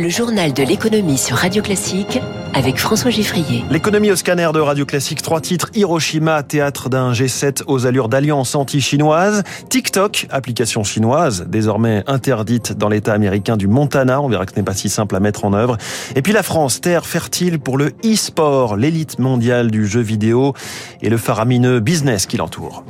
Le journal de l'économie sur Radio Classique avec François Giffrier. L'économie au scanner de Radio Classique, trois titres. Hiroshima, théâtre d'un G7 aux allures d'alliance anti-chinoise. TikTok, application chinoise, désormais interdite dans l'État américain du Montana. On verra que ce n'est pas si simple à mettre en œuvre. Et puis la France, terre fertile pour le e-sport, l'élite mondiale du jeu vidéo et le faramineux business qui l'entoure.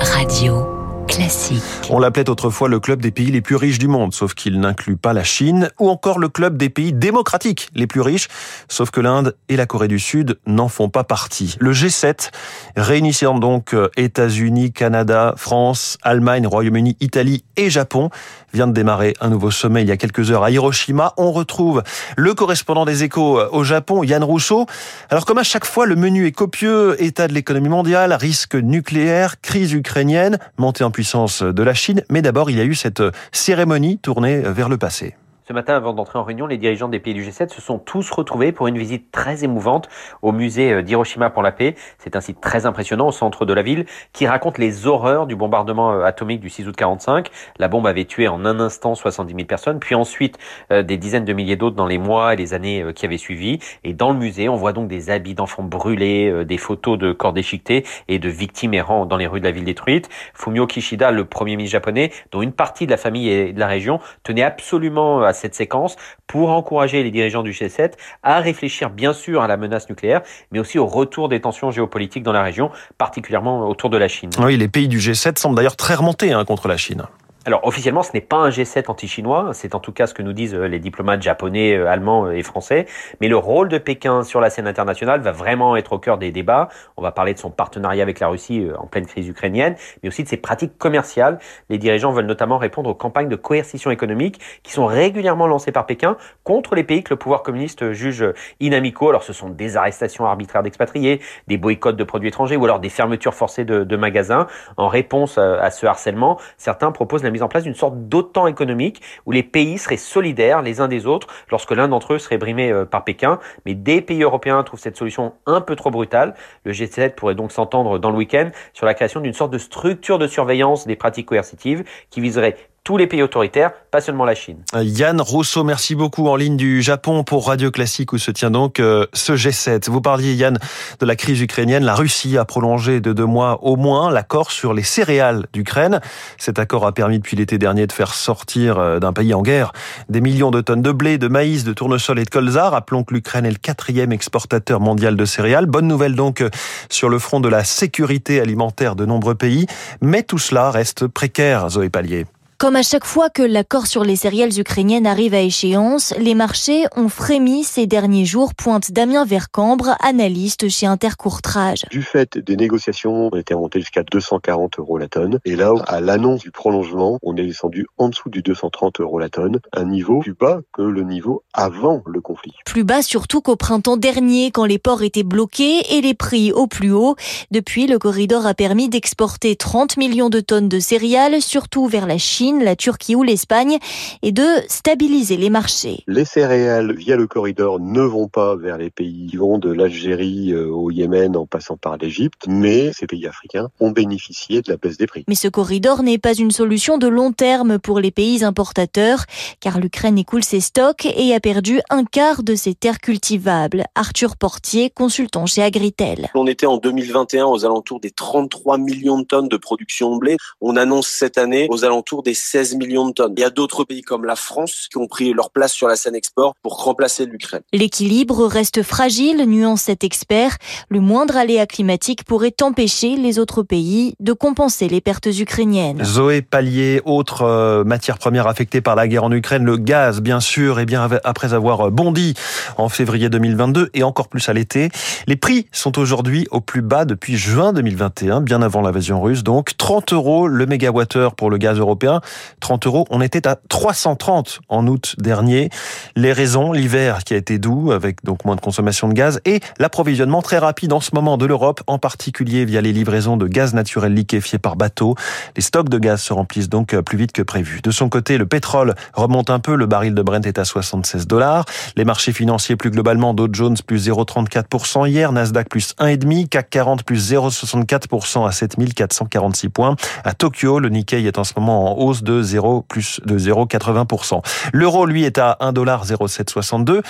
Radio. Classique. On l'appelait autrefois le club des pays les plus riches du monde, sauf qu'il n'inclut pas la Chine, ou encore le club des pays démocratiques les plus riches, sauf que l'Inde et la Corée du Sud n'en font pas partie. Le G7, réunissant donc euh, États-Unis, Canada, France, Allemagne, Royaume-Uni, Italie et Japon, vient de démarrer un nouveau sommet il y a quelques heures à Hiroshima. On retrouve le correspondant des échos euh, au Japon, Yann Rousseau. Alors comme à chaque fois, le menu est copieux, état de l'économie mondiale, risque nucléaire, crise ukrainienne, montée en puissance de la Chine. Mais d'abord, il y a eu cette cérémonie tournée vers le passé. Ce matin, avant d'entrer en réunion, les dirigeants des pays du G7 se sont tous retrouvés pour une visite très émouvante au musée euh, d'Hiroshima pour la paix. C'est un site très impressionnant au centre de la ville qui raconte les horreurs du bombardement euh, atomique du 6 août 45. La bombe avait tué en un instant 70 000 personnes, puis ensuite euh, des dizaines de milliers d'autres dans les mois et les années qui avaient suivi. Et dans le musée, on voit donc des habits d'enfants brûlés, des photos de corps déchiquetés et de victimes errant dans les rues de la ville détruite. Fumio Kishida, le premier ministre japonais, dont une partie de la famille et de la région, tenait absolument à cette séquence pour encourager les dirigeants du G7 à réfléchir bien sûr à la menace nucléaire, mais aussi au retour des tensions géopolitiques dans la région, particulièrement autour de la Chine. Oui, les pays du G7 semblent d'ailleurs très remontés hein, contre la Chine. Alors officiellement, ce n'est pas un G7 anti-chinois, c'est en tout cas ce que nous disent euh, les diplomates japonais, euh, allemands euh, et français, mais le rôle de Pékin sur la scène internationale va vraiment être au cœur des débats. On va parler de son partenariat avec la Russie en pleine crise ukrainienne, mais aussi de ses pratiques commerciales. Les dirigeants veulent notamment répondre aux campagnes de coercition économique qui sont régulièrement lancées par Pékin contre les pays que le pouvoir communiste juge inamicaux. Alors ce sont des arrestations arbitraires d'expatriés, des boycotts de produits étrangers ou alors des fermetures forcées de, magasins. En réponse à ce harcèlement, certains proposent la mise en place d'une sorte d'OTAN économique où les pays seraient solidaires les uns des autres lorsque l'un d'entre eux serait brimé euh, par Pékin. Mais des pays européens trouvent cette solution un peu trop brutale. Le G7 pourrait donc s'entendre dans le week-end sur la création d'une sorte de structure de surveillance des pratiques coercitives qui viserait tous les pays autoritaires, pas seulement la Chine. Yann Rousseau, merci beaucoup en ligne du Japon pour Radio Classique où se tient donc euh, ce G7. Vous parliez Yann de la crise ukrainienne. La Russie a prolongé de deux mois au moins l'accord sur les céréales d'Ukraine. Cet accord a permis depuis l'été dernier de faire sortir euh, d'un pays en guerre des millions de tonnes de blé, de maïs, de tournesol et de colza. Rappelons que l'Ukraine est le quatrième exportateur mondial de céréales. Bonne nouvelle donc euh, sur le front de la sécurité alimentaire de nombreux pays. Mais tout cela reste précaire, Zoé Pallier. Comme à chaque fois que l'accord sur les céréales ukrainiennes arrive à échéance, les marchés ont frémi ces derniers jours, pointe Damien Vercambre, analyste chez Intercourtrage. Du fait des négociations, on était monté jusqu'à 240 euros la tonne. Et là, à l'annonce du prolongement, on est descendu en dessous du 230 euros la tonne, un niveau plus bas que le niveau avant le conflit. Plus bas surtout qu'au printemps dernier, quand les ports étaient bloqués et les prix au plus haut. Depuis, le corridor a permis d'exporter 30 millions de tonnes de céréales, surtout vers la Chine la Turquie ou l'Espagne et de stabiliser les marchés. Les céréales via le corridor ne vont pas vers les pays qui vont de l'Algérie euh, au Yémen en passant par l'Égypte, mais ces pays africains ont bénéficié de la baisse des prix. Mais ce corridor n'est pas une solution de long terme pour les pays importateurs, car l'Ukraine écoule ses stocks et a perdu un quart de ses terres cultivables. Arthur Portier, consultant chez Agritel. On était en 2021 aux alentours des 33 millions de tonnes de production de blé. On annonce cette année aux alentours des 16 millions de tonnes. Il y a d'autres pays comme la France qui ont pris leur place sur la scène export pour remplacer l'Ukraine. L'équilibre reste fragile, nuance cet expert. Le moindre aléa climatique pourrait empêcher les autres pays de compenser les pertes ukrainiennes. Zoé Pallier, autre euh, matière première affectée par la guerre en Ukraine, le gaz bien sûr, et bien après avoir bondi en février 2022 et encore plus à l'été, les prix sont aujourd'hui au plus bas depuis juin 2021, bien avant l'invasion russe. Donc 30 euros le mégawattheure pour le gaz européen, 30 euros. On était à 330 en août dernier. Les raisons, l'hiver qui a été doux avec donc moins de consommation de gaz et l'approvisionnement très rapide en ce moment de l'Europe, en particulier via les livraisons de gaz naturel liquéfié par bateau. Les stocks de gaz se remplissent donc plus vite que prévu. De son côté, le pétrole remonte un peu. Le baril de Brent est à 76 dollars. Les marchés financiers plus globalement, Dow Jones plus 0,34% hier, Nasdaq plus 1,5%, CAC 40 plus 0,64% à 7446 points. À Tokyo, le Nikkei est en ce moment en hausse de 0 plus de 0,80%. L'euro, lui, est à 1,0762.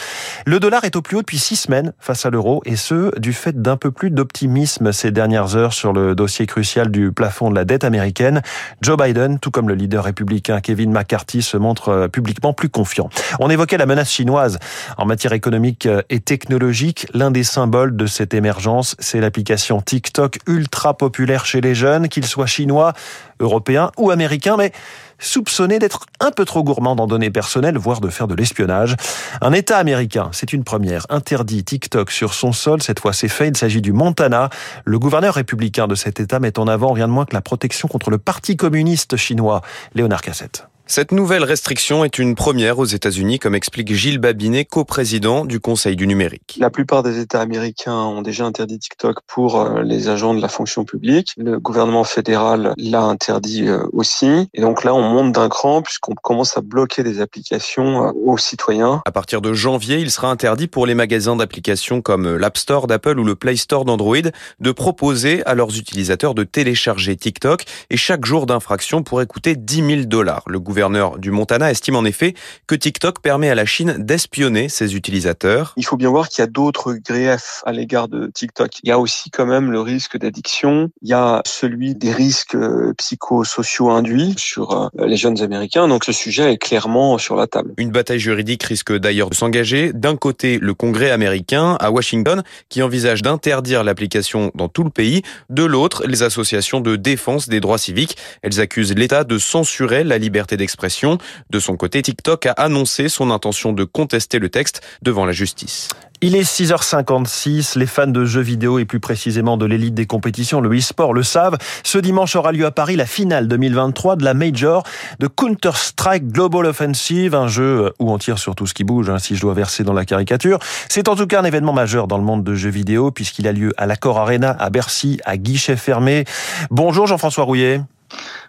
Le dollar est au plus haut depuis six semaines face à l'euro et ce, du fait d'un peu plus d'optimisme ces dernières heures sur le dossier crucial du plafond de la dette américaine. Joe Biden, tout comme le leader républicain Kevin McCarthy, se montre euh, publiquement plus confiant. On évoquait la menace chinoise en matière économique euh, et technologique. L'un des symboles de cette émergence, c'est l'application TikTok ultra populaire chez les jeunes, qu'ils soient chinois, européens ou américains, mais soupçonné d'être un peu trop gourmand en données personnelles, voire de faire de l'espionnage. Un État américain, c'est une première, interdit TikTok sur son sol. Cette fois, c'est fait. Il s'agit du Montana. Le gouverneur républicain de cet État met en avant rien de moins que la protection contre le Parti communiste chinois. Léonard Cassette. Cette nouvelle restriction est une première aux États-Unis, comme explique Gilles Babinet, coprésident du Conseil du numérique. La plupart des États américains ont déjà interdit TikTok pour euh, les agents de la fonction publique. Le gouvernement fédéral l'a interdit euh, aussi. Et donc là, on monte d'un cran puisqu'on commence à bloquer des applications euh, aux citoyens. À partir de janvier, il sera interdit pour les magasins d'applications comme l'App Store d'Apple ou le Play Store d'Android de proposer à leurs utilisateurs de télécharger TikTok et chaque jour d'infraction pourrait coûter 10 000 dollars. Le gouverneur du Montana estime en effet que TikTok permet à la Chine d'espionner ses utilisateurs. Il faut bien voir qu'il y a d'autres griefs à l'égard de TikTok. Il y a aussi quand même le risque d'addiction. Il y a celui des risques euh, psychosociaux induits sur euh, les jeunes Américains. Donc ce sujet est clairement sur la table. Une bataille juridique risque d'ailleurs de s'engager. D'un côté, le Congrès américain à Washington qui envisage d'interdire l'application dans tout le pays. De l'autre, les associations de défense des droits civiques. Elles accusent l'État de censurer la liberté d'expression. De son côté, TikTok a annoncé son intention de contester le texte devant la justice. Il est 6h56. Les fans de jeux vidéo et plus précisément de l'élite des compétitions, le e-sport, le savent. Ce dimanche aura lieu à Paris la finale 2023 de la Major de Counter-Strike Global Offensive, un jeu où on tire sur tout ce qui bouge, hein, si je dois verser dans la caricature. C'est en tout cas un événement majeur dans le monde de jeux vidéo puisqu'il a lieu à l'Accor Arena à Bercy, à guichet fermé. Bonjour Jean-François Rouillet.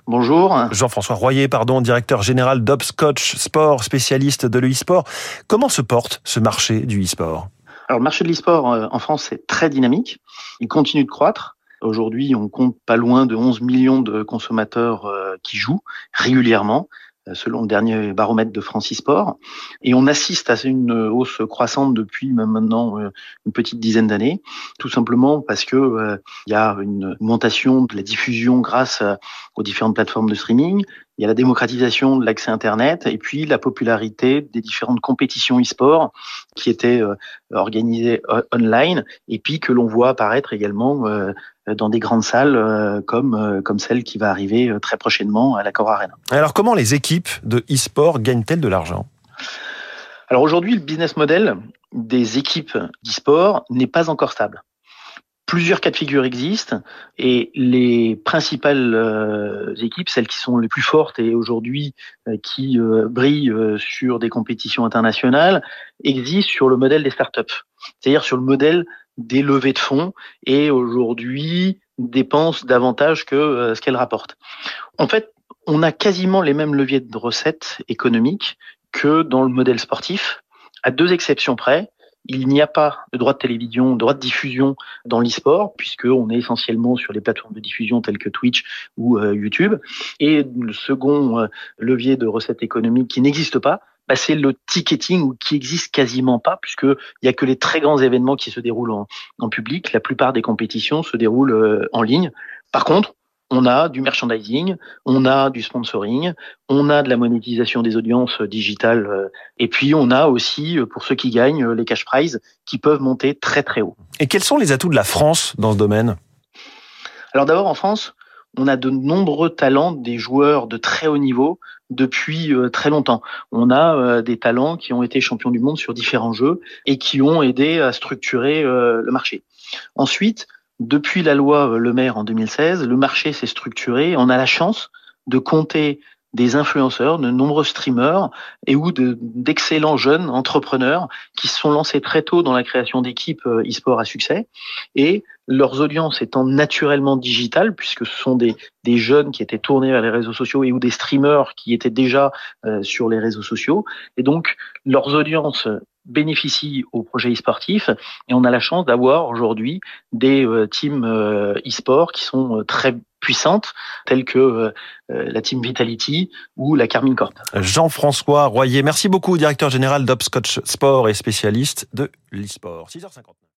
Bonjour. Jean-François Royer, pardon, directeur général d'Obscotch Sport, spécialiste de l'e-sport. Comment se porte ce marché du e-sport? Alors, le marché de l'e-sport euh, en France est très dynamique. Il continue de croître. Aujourd'hui, on compte pas loin de 11 millions de consommateurs euh, qui jouent régulièrement selon le dernier baromètre de Francisport. Et on assiste à une hausse croissante depuis maintenant euh, une petite dizaine d'années, tout simplement parce que euh, il y a une augmentation de la diffusion grâce aux différentes plateformes de streaming, il y a la démocratisation de l'accès Internet et puis la popularité des différentes compétitions e-sport qui étaient euh, organisées online et puis que l'on voit apparaître également dans des grandes salles comme, comme celle qui va arriver très prochainement à la Cor Arena. Alors comment les équipes de e-sport gagnent-elles de l'argent? Alors aujourd'hui, le business model des équipes d'e-sport n'est pas encore stable. Plusieurs cas de figure existent et les principales euh, équipes, celles qui sont les plus fortes et aujourd'hui euh, qui euh, brillent sur des compétitions internationales, existent sur le modèle des startups, c'est-à-dire sur le modèle des levées de fonds et aujourd'hui dépensent davantage que ce qu'elles rapportent. En fait, on a quasiment les mêmes leviers de recettes économiques que dans le modèle sportif, à deux exceptions près il n'y a pas de droit de télévision, de droit de diffusion dans l'e-sport, puisqu'on est essentiellement sur les plateformes de diffusion telles que Twitch ou euh, YouTube. Et le second euh, levier de recettes économiques qui n'existe pas, bah, c'est le ticketing qui existe quasiment pas, puisqu'il n'y a que les très grands événements qui se déroulent en, en public. La plupart des compétitions se déroulent euh, en ligne. Par contre, on a du merchandising, on a du sponsoring, on a de la monétisation des audiences digitales, euh, et puis on a aussi, euh, pour ceux qui gagnent, euh, les cash prizes qui peuvent monter très très haut. Et quels sont les atouts de la France dans ce domaine? Alors d'abord en France, on a de nombreux talents, des joueurs de très haut niveau depuis très longtemps. On a des talents qui ont été champions du monde sur différents jeux et qui ont aidé à structurer le marché. Ensuite, depuis la loi euh, Le Maire en 2016, le marché s'est structuré. On a la chance de compter des influenceurs, de nombreux streamers et ou d'excellents jeunes entrepreneurs qui se sont lancés très tôt dans la création d'équipes euh, e-sport à succès et leurs audiences étant naturellement digitales puisque ce sont des, des jeunes qui étaient tournés vers les réseaux sociaux et ou des streamers qui étaient déjà euh, sur les réseaux sociaux et donc leurs audiences bénéficie au projet e-sportif et on a la chance d'avoir aujourd'hui des teams e-sport qui sont très puissantes, telles que la team Vitality ou la Carmine Corp. Jean-François Royer, merci beaucoup, directeur général d'Opscotch Sport et spécialiste de l'e-sport. 6h50.